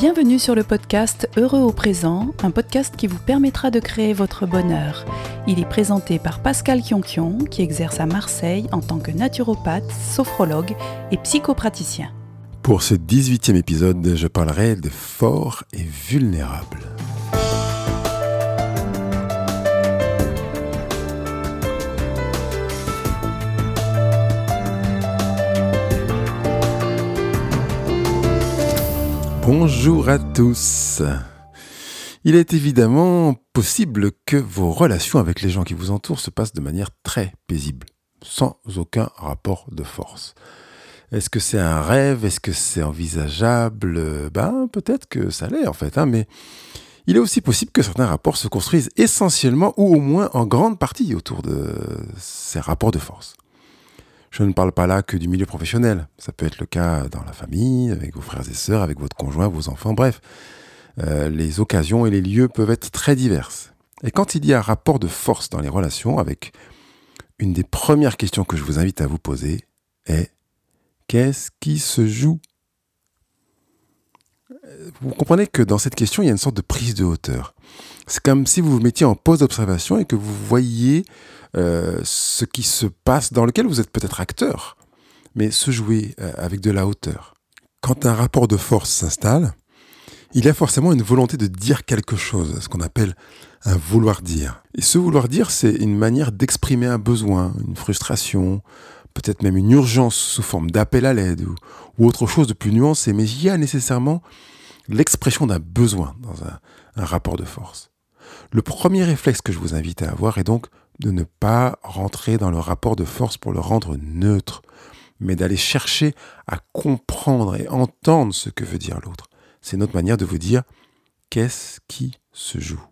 Bienvenue sur le podcast Heureux au présent, un podcast qui vous permettra de créer votre bonheur. Il est présenté par Pascal Kionkion, qui exerce à Marseille en tant que naturopathe, sophrologue et psychopraticien. Pour ce 18e épisode, je parlerai de fort et vulnérable. Bonjour à tous. Il est évidemment possible que vos relations avec les gens qui vous entourent se passent de manière très paisible, sans aucun rapport de force. Est-ce que c'est un rêve? Est-ce que c'est envisageable? Ben peut-être que ça l'est en fait, hein, mais il est aussi possible que certains rapports se construisent essentiellement ou au moins en grande partie autour de ces rapports de force. Je ne parle pas là que du milieu professionnel. Ça peut être le cas dans la famille, avec vos frères et sœurs, avec votre conjoint, vos enfants, bref. Euh, les occasions et les lieux peuvent être très diverses. Et quand il y a un rapport de force dans les relations, avec une des premières questions que je vous invite à vous poser est qu'est-ce qui se joue Vous comprenez que dans cette question, il y a une sorte de prise de hauteur. C'est comme si vous vous mettiez en pause d'observation et que vous voyiez euh, ce qui se passe, dans lequel vous êtes peut-être acteur, mais se jouer euh, avec de la hauteur. Quand un rapport de force s'installe, il y a forcément une volonté de dire quelque chose, ce qu'on appelle un vouloir dire. Et ce vouloir dire, c'est une manière d'exprimer un besoin, une frustration, peut-être même une urgence sous forme d'appel à l'aide ou, autre chose de plus nuancé, mais il y a nécessairement l'expression d'un besoin dans un, un rapport de force. Le premier réflexe que je vous invite à avoir est donc de ne pas rentrer dans le rapport de force pour le rendre neutre, mais d'aller chercher à comprendre et entendre ce que veut dire l'autre. C'est notre manière de vous dire qu'est-ce qui se joue?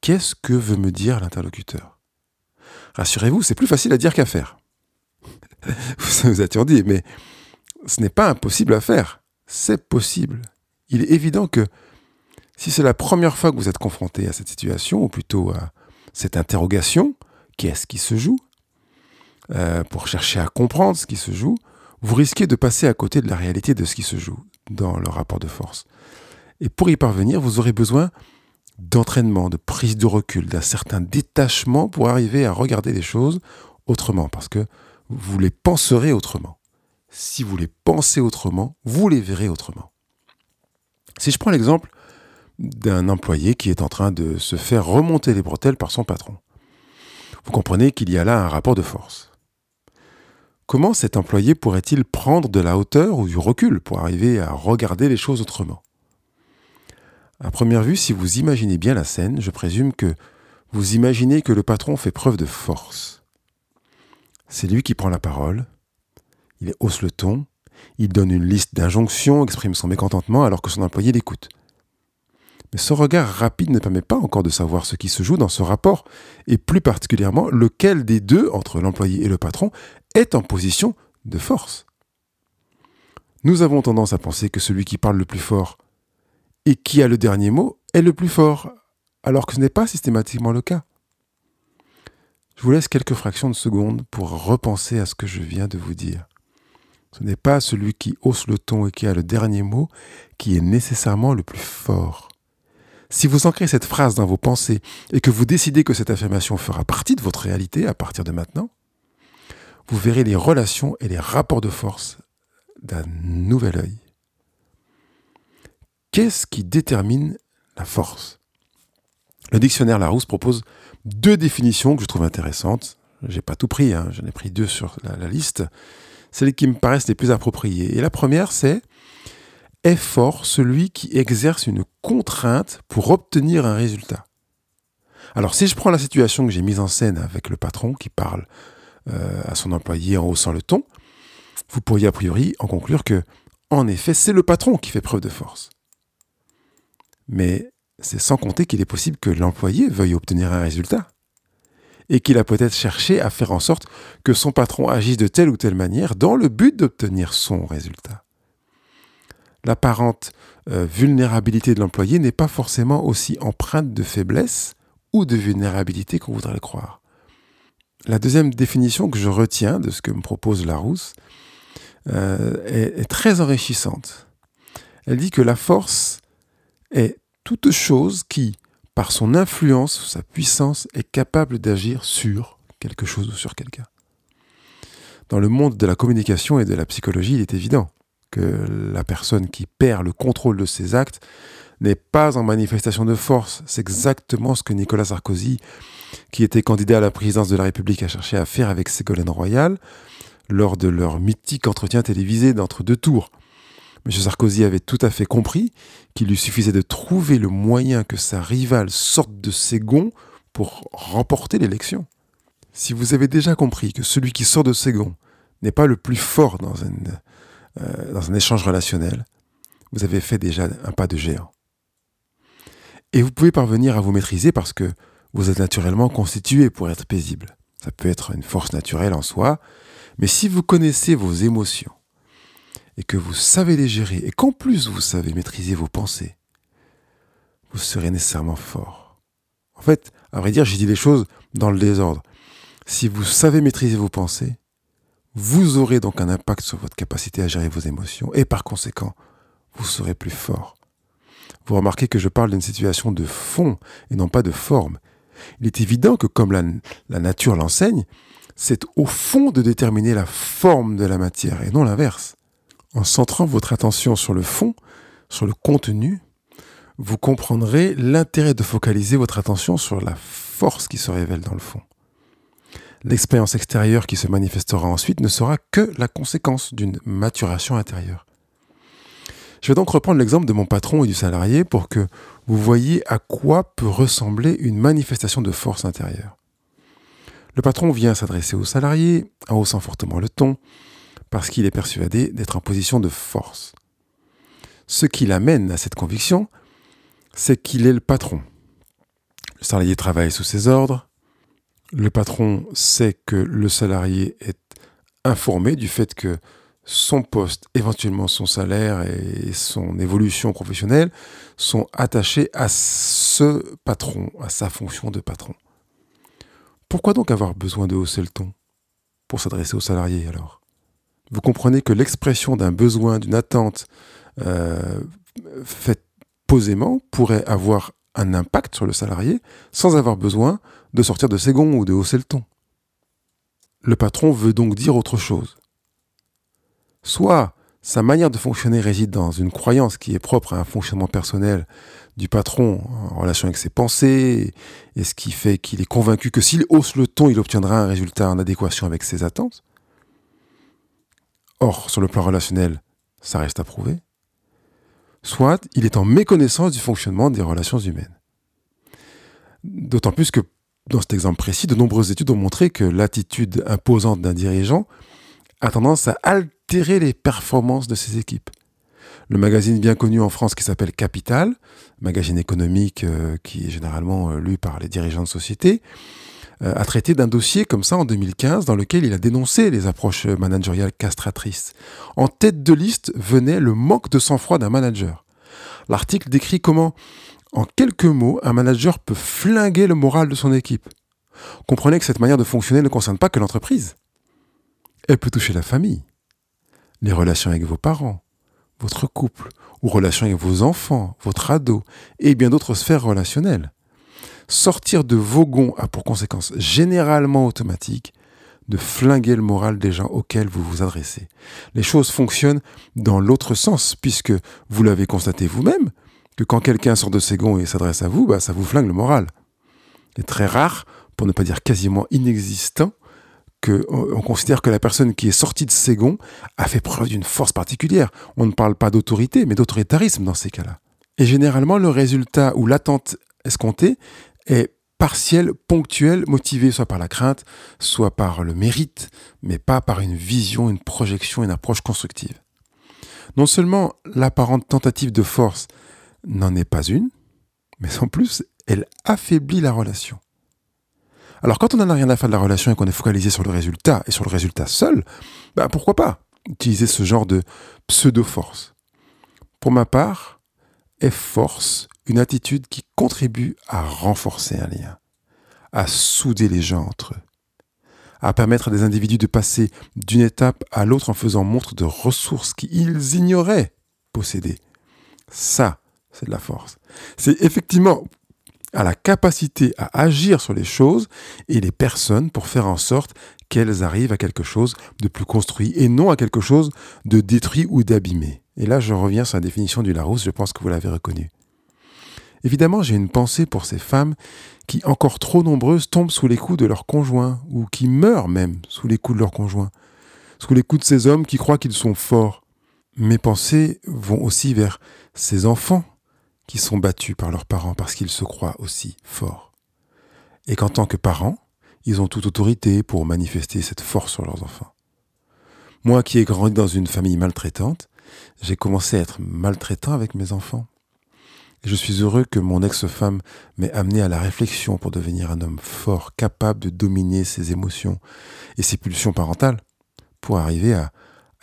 Qu'est-ce que veut me dire l'interlocuteur? Rassurez-vous, c'est plus facile à dire qu'à faire. vous vous dit, mais ce n'est pas impossible à faire. C'est possible. Il est évident que si c'est la première fois que vous êtes confronté à cette situation, ou plutôt à cette interrogation, qu'est-ce qui se joue, euh, pour chercher à comprendre ce qui se joue, vous risquez de passer à côté de la réalité de ce qui se joue dans le rapport de force. Et pour y parvenir, vous aurez besoin d'entraînement, de prise de recul, d'un certain détachement pour arriver à regarder les choses autrement, parce que vous les penserez autrement. Si vous les pensez autrement, vous les verrez autrement. Si je prends l'exemple d'un employé qui est en train de se faire remonter les bretelles par son patron, vous comprenez qu'il y a là un rapport de force. Comment cet employé pourrait-il prendre de la hauteur ou du recul pour arriver à regarder les choses autrement? À première vue, si vous imaginez bien la scène, je présume que vous imaginez que le patron fait preuve de force. C'est lui qui prend la parole, il hausse le ton, il donne une liste d'injonctions, exprime son mécontentement alors que son employé l'écoute. Mais ce regard rapide ne permet pas encore de savoir ce qui se joue dans ce rapport, et plus particulièrement lequel des deux, entre l'employé et le patron, est en position de force. Nous avons tendance à penser que celui qui parle le plus fort et qui a le dernier mot est le plus fort, alors que ce n'est pas systématiquement le cas. Je vous laisse quelques fractions de secondes pour repenser à ce que je viens de vous dire. Ce n'est pas celui qui hausse le ton et qui a le dernier mot qui est nécessairement le plus fort. Si vous ancrez cette phrase dans vos pensées et que vous décidez que cette affirmation fera partie de votre réalité à partir de maintenant, vous verrez les relations et les rapports de force d'un nouvel œil. Qu'est-ce qui détermine la force? Le dictionnaire Larousse propose deux définitions que je trouve intéressantes. J'ai pas tout pris, hein, j'en ai pris deux sur la, liste. Celles qui me paraissent les plus appropriées. Et la première, c'est est fort celui qui exerce une contrainte pour obtenir un résultat. Alors si je prends la situation que j'ai mise en scène avec le patron qui parle euh, à son employé en haussant le ton, vous pourriez a priori en conclure que, en effet, c'est le patron qui fait preuve de force. Mais c'est sans compter qu'il est possible que l'employé veuille obtenir un résultat et qu'il a peut-être cherché à faire en sorte que son patron agisse de telle ou telle manière dans le but d'obtenir son résultat l'apparente euh, vulnérabilité de l'employé n'est pas forcément aussi empreinte de faiblesse ou de vulnérabilité qu'on voudrait le croire. La deuxième définition que je retiens de ce que me propose Larousse euh, est, est très enrichissante. Elle dit que la force, est toute chose qui, par son influence, sa puissance, est capable d'agir sur quelque chose ou sur quelqu'un. Dans le monde de la communication et de la psychologie, il est évident que la personne qui perd le contrôle de ses actes n'est pas en manifestation de force. C'est exactement ce que Nicolas Sarkozy, qui était candidat à la présidence de la République, a cherché à faire avec Ségolène Royal lors de leur mythique entretien télévisé d'entre deux tours. M. Sarkozy avait tout à fait compris qu'il lui suffisait de trouver le moyen que sa rivale sorte de ses gonds pour remporter l'élection. Si vous avez déjà compris que celui qui sort de ses gonds n'est pas le plus fort dans, euh, dans un échange relationnel, vous avez fait déjà un pas de géant. Et vous pouvez parvenir à vous maîtriser parce que vous êtes naturellement constitué pour être paisible. Ça peut être une force naturelle en soi, mais si vous connaissez vos émotions et que vous savez les gérer et qu'en plus vous savez maîtriser vos pensées, vous serez nécessairement fort. En fait, à vrai dire, j'ai dit les choses dans le désordre. Si vous savez maîtriser vos pensées, vous aurez donc un impact sur votre capacité à gérer vos émotions et par conséquent, vous serez plus fort. Vous remarquez que je parle d'une situation de fond et non pas de forme. Il est évident que comme la, la nature l'enseigne, c'est au fond de déterminer la forme de la matière et non l'inverse. En centrant votre attention sur le fond, sur le contenu, vous comprendrez l'intérêt de focaliser votre attention sur la force qui se révèle dans le fond. L'expérience extérieure qui se manifestera ensuite ne sera que la conséquence d'une maturation intérieure. Je vais donc reprendre l'exemple de mon patron et du salarié pour que vous voyez à quoi peut ressembler une manifestation de force intérieure. Le patron vient s'adresser au salarié en haussant fortement le ton parce qu'il est persuadé d'être en position de force. Ce qui l'amène à cette conviction, c'est qu'il est le patron. Le salarié travaille sous ses ordres. Le patron sait que le salarié est informé du fait que son poste, éventuellement son salaire et son évolution professionnelle sont attachés à ce patron, à sa fonction de patron. Pourquoi donc avoir besoin de hausser le ton pour s'adresser aux salariés alors? Vous comprenez que l'expression d'un besoin, d'une attente euh, faite posément pourrait avoir un impact sur le salarié sans avoir besoin de sortir de ses gonds ou de hausser le ton. Le patron veut donc dire autre chose. Soit sa manière de fonctionner réside dans une croyance qui est propre à un fonctionnement personnel du patron en relation avec ses pensées, et ce qui fait qu'il est convaincu que s'il hausse le ton, il obtiendra un résultat en adéquation avec ses attentes. Or, sur le plan relationnel, ça reste à prouver. Soit il est en méconnaissance du fonctionnement des relations humaines. D'autant plus que, dans cet exemple précis, de nombreuses études ont montré que l'attitude imposante d'un dirigeant a tendance à altérer les performances de ses équipes. Le magazine bien connu en France qui s'appelle Capital, magazine économique euh, qui est généralement euh, lu par les dirigeants de société, a traité d'un dossier comme ça en 2015 dans lequel il a dénoncé les approches managériales castratrices. En tête de liste venait le manque de sang-froid d'un manager. L'article décrit comment, en quelques mots, un manager peut flinguer le moral de son équipe. Comprenez que cette manière de fonctionner ne concerne pas que l'entreprise. Elle peut toucher la famille, les relations avec vos parents, votre couple, ou relations avec vos enfants, votre ado, et bien d'autres sphères relationnelles. Sortir de vos gonds a pour conséquence généralement automatique de flinguer le moral des gens auxquels vous vous adressez. Les choses fonctionnent dans l'autre sens, puisque vous l'avez constaté vous-même, que quand quelqu'un sort de ses gonds et s'adresse à vous, bah, ça vous flingue le moral. Il est très rare, pour ne pas dire quasiment inexistant, qu'on considère que la personne qui est sortie de ses gonds a fait preuve d'une force particulière. On ne parle pas d'autorité, mais d'autoritarisme dans ces cas-là. Et généralement, le résultat ou l'attente escomptée est partiel, ponctuel, motivé soit par la crainte, soit par le mérite, mais pas par une vision, une projection, une approche constructive. Non seulement l'apparente tentative de force n'en est pas une, mais en plus, elle affaiblit la relation. Alors quand on n'en a rien à faire de la relation et qu'on est focalisé sur le résultat et sur le résultat seul, bah pourquoi pas utiliser ce genre de pseudo-force? Pour ma part, est force une attitude qui contribue à renforcer un lien, à souder les gens entre eux, à permettre à des individus de passer d'une étape à l'autre en faisant montre de ressources qu'ils ignoraient posséder. Ça, c'est de la force. C'est effectivement à la capacité à agir sur les choses et les personnes pour faire en sorte qu'elles arrivent à quelque chose de plus construit et non à quelque chose de détruit ou d'abîmé. Et là, je reviens sur la définition du Larousse, je pense que vous l'avez reconnu. Évidemment, j'ai une pensée pour ces femmes qui, encore trop nombreuses, tombent sous les coups de leur conjoint, ou qui meurent même sous les coups de leur conjoint, sous les coups de ces hommes qui croient qu'ils sont forts. Mes pensées vont aussi vers ces enfants qui sont battus par leurs parents parce qu'ils se croient aussi forts. Et qu'en tant que parents, ils ont toute autorité pour manifester cette force sur leurs enfants. Moi qui ai grandi dans une famille maltraitante, j'ai commencé à être maltraitant avec mes enfants. Je suis heureux que mon ex-femme m'ait amené à la réflexion pour devenir un homme fort, capable de dominer ses émotions et ses pulsions parentales, pour arriver à,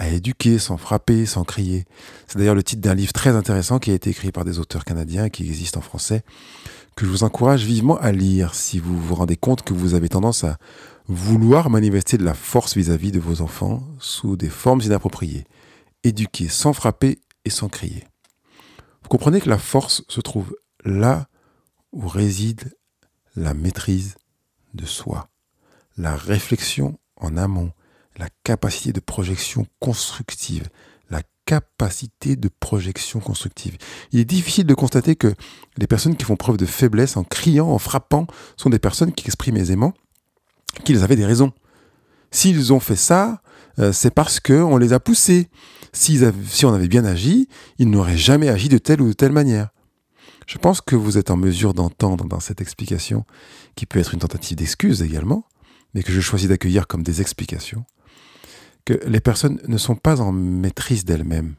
éduquer sans frapper, sans crier. C'est d'ailleurs le titre d'un livre très intéressant qui a été écrit par des auteurs canadiens qui existe en français, que je vous encourage vivement à lire si vous vous rendez compte que vous avez tendance à vouloir manifester de la force vis-à-vis de vos enfants sous des formes inappropriées. Éduquer sans frapper et sans crier. Vous comprenez que la force se trouve là où réside la maîtrise de soi, la réflexion en amont, la capacité de projection constructive, la capacité de projection constructive. Il est difficile de constater que les personnes qui font preuve de faiblesse en criant, en frappant, sont des personnes qui expriment aisément qu'ils avaient des raisons. S'ils ont fait ça, euh, c'est parce qu'on les a poussés. Si, on avait bien agi, ils n'auraient jamais agi de telle ou telle manière. Je pense que vous êtes en mesure d'entendre dans cette explication, qui peut être une tentative d'excuse également, mais que je choisis d'accueillir comme des explications, que les personnes ne sont pas en maîtrise d'elles-mêmes,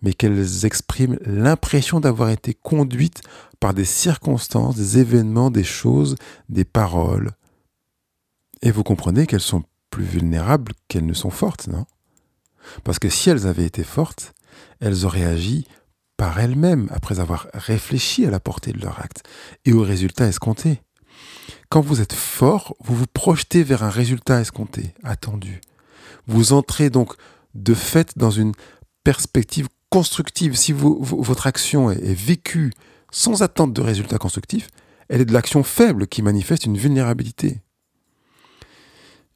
mais qu'elles expriment l'impression d'avoir été conduites par des circonstances, des événements, des choses, des paroles. Et vous comprenez qu'elles sont plus vulnérables qu'elles ne sont fortes, non? Parce que si elles avaient été fortes, elles auraient agi par elles-mêmes après avoir réfléchi à la portée de leur acte et au résultat escompté. Quand vous êtes fort, vous vous projetez vers un résultat escompté, attendu. Vous entrez donc de fait dans une perspective constructive. Si votre action est, vécue sans attente de résultats constructifs, elle est de l'action faible qui manifeste une vulnérabilité.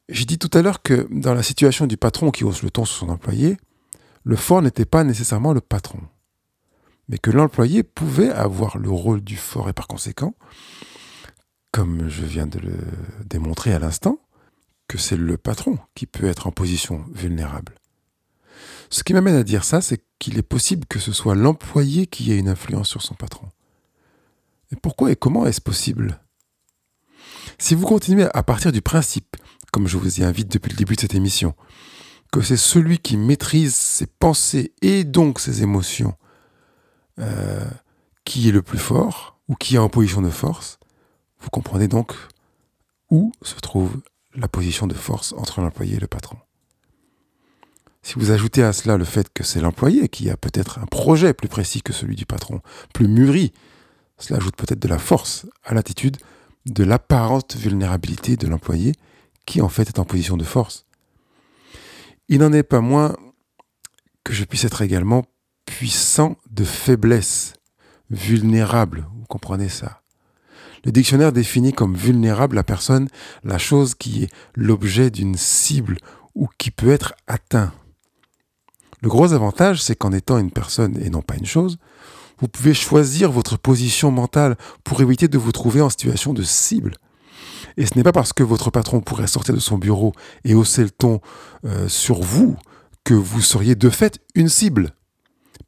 J'ai dit tout à l'heure que dans la situation du patron qui hausse le ton sur son employé, le fort n'était pas nécessairement le patron, mais que l'employé pouvait avoir le rôle du fort et par conséquent, comme je viens de le démontrer à l'instant, que c'est le patron qui peut être en position vulnérable. Ce qui m'amène à dire ça, c'est qu'il est possible que ce soit l'employé qui ait une influence sur son patron. Et pourquoi et comment est-ce possible? Si vous continuez à partir du principe, comme je vous y invite depuis le début de cette émission, que c'est celui qui maîtrise ses pensées et donc ses émotions euh, qui est le plus fort ou qui est en position de force, vous comprenez donc où se trouve la position de force entre l'employé et le patron. Si vous ajoutez à cela le fait que c'est l'employé qui a peut-être un projet plus précis que celui du patron, plus mûri, cela ajoute peut-être de la force à l'attitude de l'apparente vulnérabilité de l'employé qui en fait est en position de force? Il n'en est pas moins que je puisse être également puissant de faiblesse, vulnérable, vous comprenez ça? Le dictionnaire définit comme vulnérable la personne, la chose qui est l'objet d'une cible ou qui peut être atteint. Le gros avantage, c'est qu'en étant une personne et non pas une chose, vous pouvez choisir votre position mentale pour éviter de vous trouver en situation de cible. Et ce n'est pas parce que votre patron pourrait sortir de son bureau et hausser le ton euh, sur vous que vous seriez de fait une cible.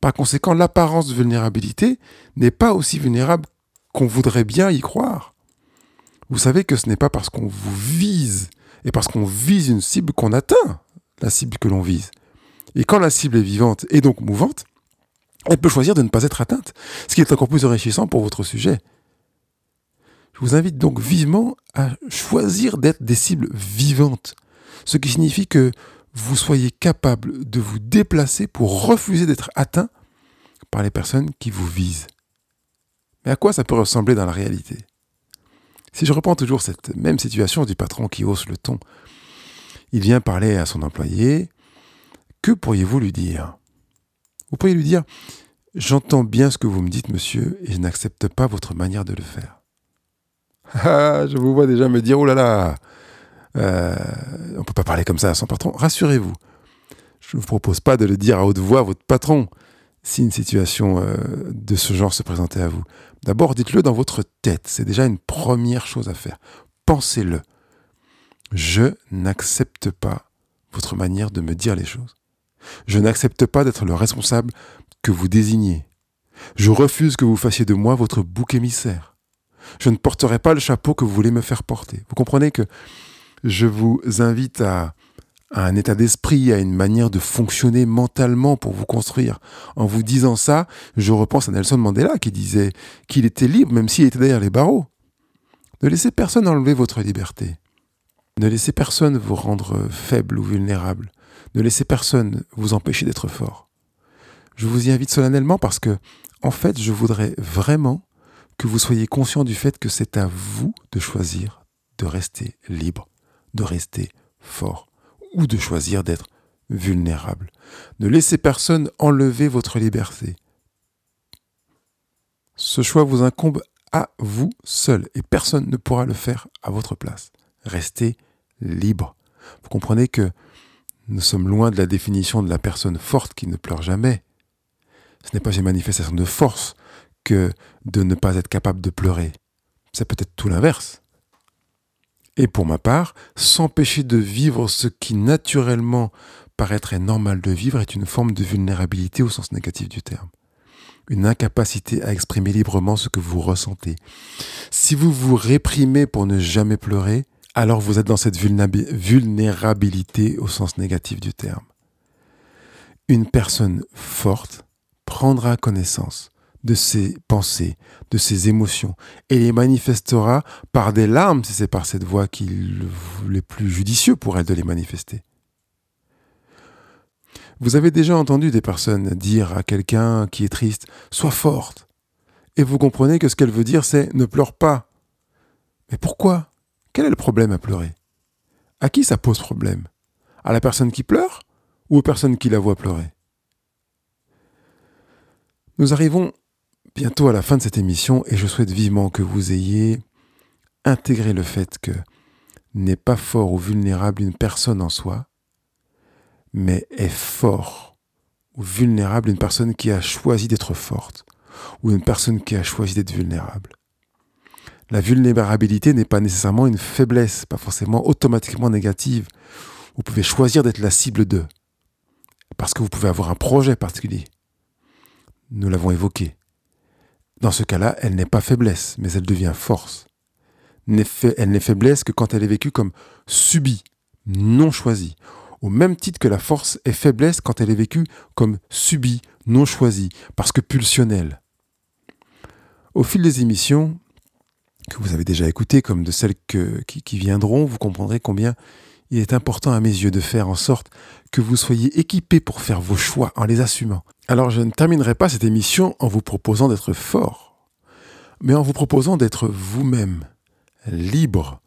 Par conséquent, l'apparence de vulnérabilité n'est pas aussi vulnérable qu'on voudrait bien y croire. Vous savez que ce n'est pas parce qu'on vous vise et parce qu'on vise une cible qu'on atteint la cible que l'on vise. Et quand la cible est vivante et donc mouvante, elle peut choisir de ne pas être atteinte, ce qui est encore plus enrichissant pour votre sujet. Je vous invite donc vivement à choisir d'être des cibles vivantes, ce qui signifie que vous soyez capable de vous déplacer pour refuser d'être atteint par les personnes qui vous visent. Mais à quoi ça peut ressembler dans la réalité? Si je reprends toujours cette même situation du patron qui hausse le ton, il vient parler à son employé, que pourriez-vous lui dire? Vous pourriez lui dire, J'entends bien ce que vous me dites, monsieur, et je n'accepte pas votre manière de le faire. Ah, je vous vois déjà me dire, oh là là, euh, on ne peut pas parler comme ça à son patron. Rassurez-vous, je ne vous propose pas de le dire à haute voix à votre patron si une situation euh, de ce genre se présentait à vous. D'abord, dites-le dans votre tête. C'est déjà une première chose à faire. Pensez-le. Je n'accepte pas votre manière de me dire les choses. Je n'accepte pas d'être le responsable que vous désignez. Je refuse que vous fassiez de moi votre bouc émissaire. Je ne porterai pas le chapeau que vous voulez me faire porter. Vous comprenez que je vous invite à, un état d'esprit, à une manière de fonctionner mentalement pour vous construire. En vous disant ça, je repense à Nelson Mandela qui disait qu'il était libre même s'il était derrière les barreaux. Ne laissez personne enlever votre liberté. Ne laissez personne vous rendre faible ou vulnérable. Ne laissez personne vous empêcher d'être fort. Je vous y invite solennellement parce que, en fait, je voudrais vraiment que vous soyez conscient du fait que c'est à vous de choisir de rester libre de rester fort ou de choisir d'être vulnérable. Ne laissez personne enlever votre liberté. Ce choix vous incombe à vous seul et personne ne pourra le faire à votre place. Restez libre. Vous comprenez que nous sommes loin de la définition de la personne forte qui ne pleure jamais. Ce n'est pas une manifestation de force que de ne pas être capable de pleurer. C'est peut-être tout l'inverse. Et pour ma part, s'empêcher de vivre ce qui naturellement paraîtrait normal de vivre est une forme de vulnérabilité au sens négatif du terme. Une incapacité à exprimer librement ce que vous ressentez. Si vous vous réprimez pour ne jamais pleurer, alors vous êtes dans cette vulnérabilité au sens négatif du terme. Une personne forte prendra connaissance de ses pensées, de ses émotions, et les manifestera par des larmes si c'est par cette voie qu'il est plus judicieux pour elle de les manifester. Vous avez déjà entendu des personnes dire à quelqu'un qui est triste Sois forte. Et vous comprenez que ce qu'elle veut dire, c'est Ne pleure pas. Mais pourquoi? Quel est le problème à pleurer? À qui ça pose problème? À la personne qui pleure ou aux personnes qui la voient pleurer? Nous arrivons bientôt à la fin de cette émission et je souhaite vivement que vous ayez intégré le fait que n'est pas fort ou vulnérable une personne en soi, mais est fort ou vulnérable une personne qui a choisi d'être forte ou une personne qui a choisi d'être vulnérable. La vulnérabilité n'est pas nécessairement une faiblesse, pas forcément automatiquement négative. Vous pouvez choisir d'être la cible d'eux, parce que vous pouvez avoir un projet particulier. Nous l'avons évoqué. Dans ce cas-là, elle n'est pas faiblesse, mais elle devient force. Elle n'est faiblesse que quand elle est vécue comme subie, non choisie. Au même titre que la force est faiblesse quand elle est vécue comme subie, non choisie, parce que pulsionnelle. Au fil des émissions que vous avez déjà écoutées, comme de celles qui, qui viendront, vous comprendrez combien il est important à mes yeux de faire en sorte que vous soyez équipés pour faire vos choix en les assumant. Alors je ne terminerai pas cette émission en vous proposant d'être fort, mais en vous proposant d'être vous-même, libre,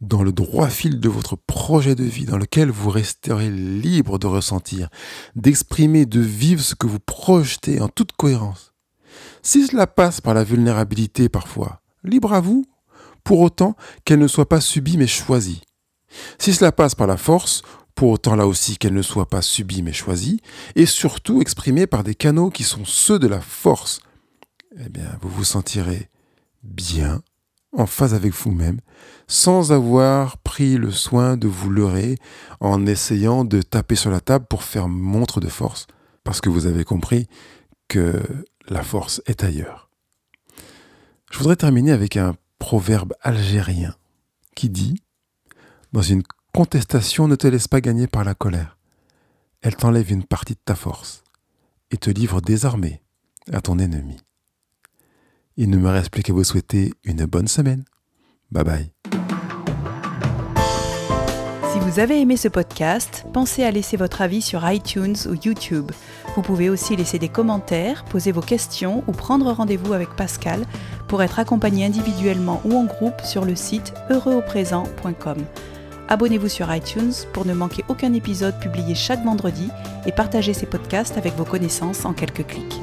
dans le droit fil de votre projet de vie, dans lequel vous resterez libre de ressentir, d'exprimer, de vivre ce que vous projetez en toute cohérence. Si cela passe par la vulnérabilité parfois, libre à vous, pour autant qu'elle ne soit pas subie mais choisie. Si cela passe par la force, pour autant là aussi qu'elle ne soit pas subie mais choisie, et surtout exprimée par des canaux qui sont ceux de la force, eh bien, vous vous sentirez bien, en phase avec vous-même, sans avoir pris le soin de vous leurrer en essayant de taper sur la table pour faire montre de force, parce que vous avez compris que la force est ailleurs. Je voudrais terminer avec un proverbe algérien qui dit dans une contestation, ne te laisse pas gagner par la colère. Elle t'enlève une partie de ta force et te livre désormais à ton ennemi. Il ne me reste plus qu'à vous souhaiter une bonne semaine. Bye bye. Si vous avez aimé ce podcast, pensez à laisser votre avis sur iTunes ou YouTube. Vous pouvez aussi laisser des commentaires, poser vos questions ou prendre rendez-vous avec Pascal pour être accompagné individuellement ou en groupe sur le site heureuxauprésent.com. Abonnez-vous sur iTunes pour ne manquer aucun épisode publié chaque vendredi et partagez ces podcasts avec vos connaissances en quelques clics.